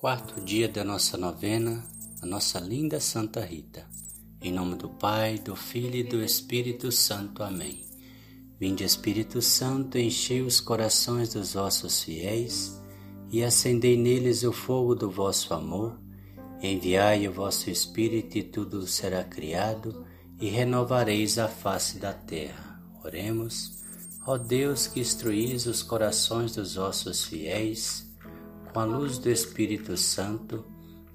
Quarto dia da nossa novena, a nossa linda Santa Rita. Em nome do Pai, do Filho e do Espírito Santo. Amém. Vinde, Espírito Santo, enchei os corações dos vossos fiéis e acendei neles o fogo do vosso amor. Enviai o vosso Espírito e tudo será criado e renovareis a face da terra. Oremos. Ó Deus que instruís os corações dos vossos fiéis, com a luz do Espírito Santo,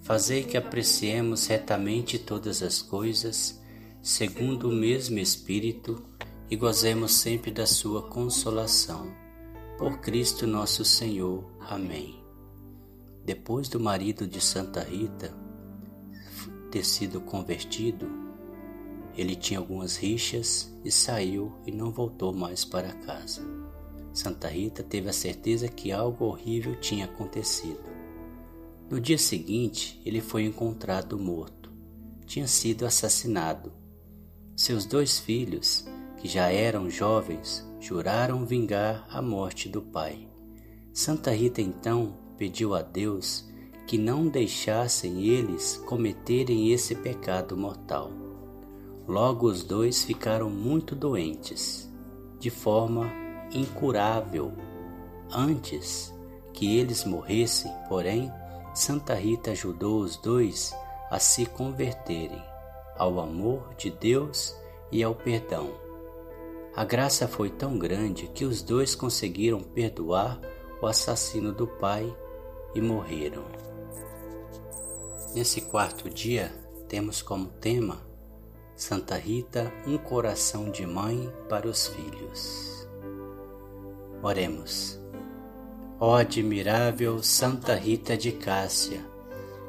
fazei que apreciemos retamente todas as coisas, segundo o mesmo Espírito, e gozemos sempre da sua consolação. Por Cristo nosso Senhor. Amém. Depois do marido de Santa Rita ter sido convertido, ele tinha algumas rixas e saiu e não voltou mais para casa. Santa Rita teve a certeza que algo horrível tinha acontecido. No dia seguinte, ele foi encontrado morto. Tinha sido assassinado. Seus dois filhos, que já eram jovens, juraram vingar a morte do pai. Santa Rita então pediu a Deus que não deixassem eles cometerem esse pecado mortal. Logo os dois ficaram muito doentes, de forma incurável. Antes que eles morressem, porém, Santa Rita ajudou os dois a se converterem ao amor de Deus e ao perdão. A graça foi tão grande que os dois conseguiram perdoar o assassino do pai e morreram. Nesse quarto dia, temos como tema Santa Rita, um coração de mãe para os filhos. Oremos. Ó admirável Santa Rita de Cássia,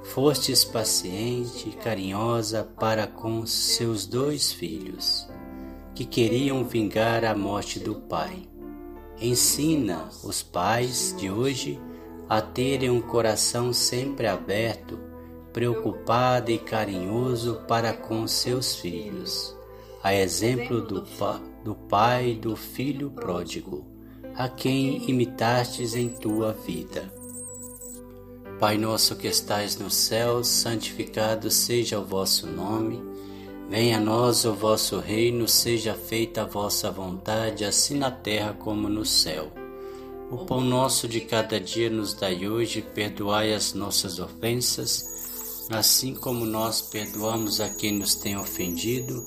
fostes paciente e carinhosa para com seus dois filhos, que queriam vingar a morte do pai. Ensina os pais de hoje a terem um coração sempre aberto, preocupado e carinhoso para com seus filhos, a exemplo do, pa do pai do filho pródigo a quem imitastes em tua vida. Pai nosso que estais no céu, santificado seja o vosso nome. Venha a nós o vosso reino, seja feita a vossa vontade, assim na terra como no céu. O pão nosso de cada dia nos dai hoje, perdoai as nossas ofensas, assim como nós perdoamos a quem nos tem ofendido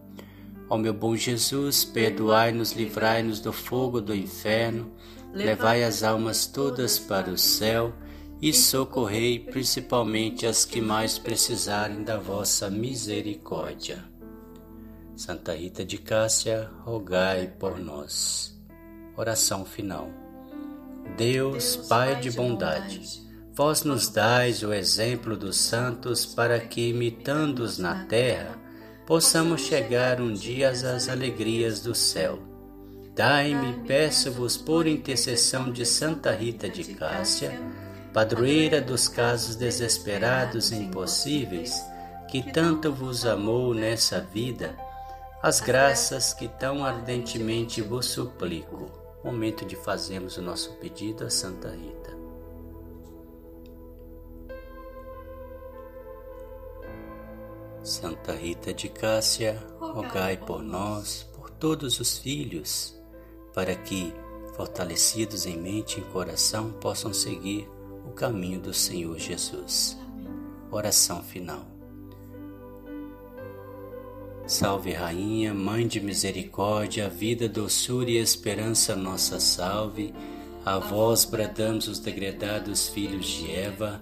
Ó meu bom Jesus, perdoai-nos, livrai-nos do fogo do inferno, levai as almas todas para o céu e socorrei principalmente as que mais precisarem da vossa misericórdia. Santa Rita de Cássia, rogai por nós. Oração final. Deus, Pai de bondade, vós nos dais o exemplo dos santos para que, imitando-os na terra, possamos chegar um dia às alegrias do céu. Dai-me, peço-vos, por intercessão de Santa Rita de Cássia, padroeira dos casos desesperados e impossíveis, que tanto vos amou nessa vida, as graças que tão ardentemente vos suplico. Momento de fazermos o nosso pedido a Santa Rita. Santa Rita de Cássia, rogai por nós, por todos os filhos, para que, fortalecidos em mente e coração, possam seguir o caminho do Senhor Jesus. Oração final. Salve, Rainha, Mãe de Misericórdia, vida, doçura e esperança, nossa salve. A vós bradamos os degredados filhos de Eva,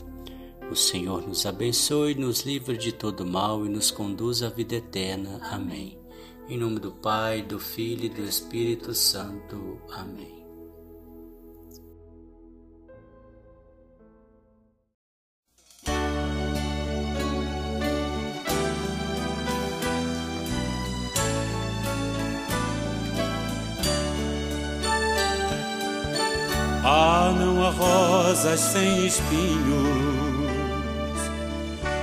O Senhor nos abençoe, nos livre de todo mal e nos conduz à vida eterna. Amém. Em nome do Pai, do Filho e do Espírito Santo. Amém. Ah, não há rosas sem espinhos,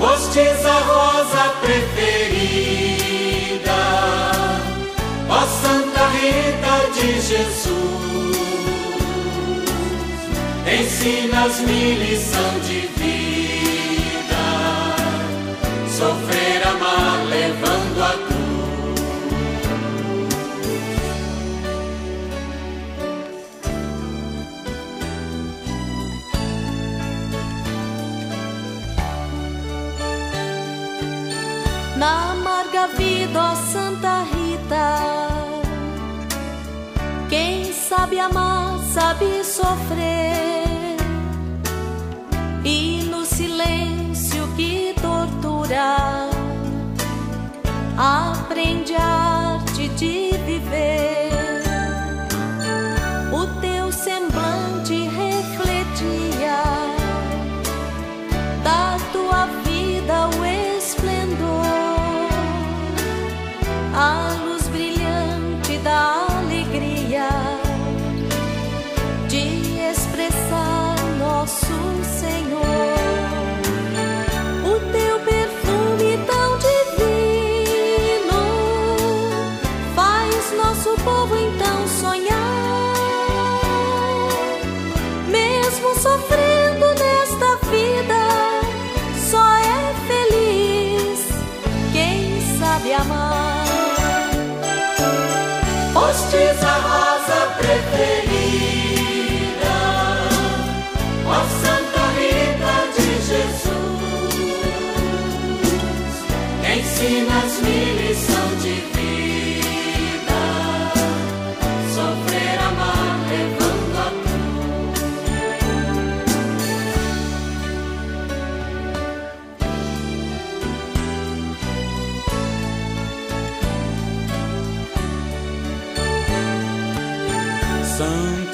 Fostes a rosa preferida, ó Santa Rita de Jesus. Ensinas-me lição de vida, sofrer, amarga vida, ó Santa Rita. Quem sabe amar, sabe sofrer, e no silêncio que tortura, aprende a sabe amar. Fostes a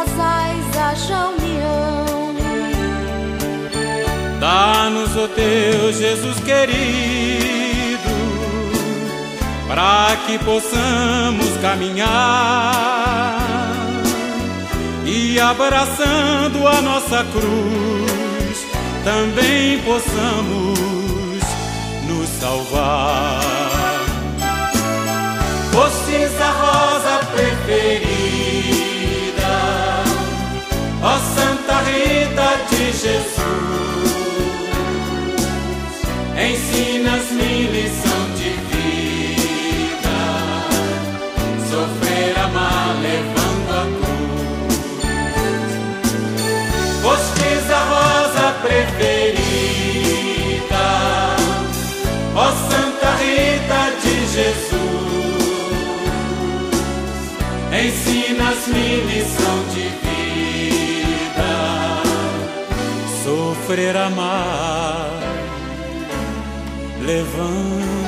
casais haja união. Dá-nos, ó Deus Jesus querido, para que possamos caminhar e abraçando a nossa cruz, também possamos nos salvar. Fostes a rosa preferida, Jesus. Ensinas-me lição de vida. Sofrer, amar, levando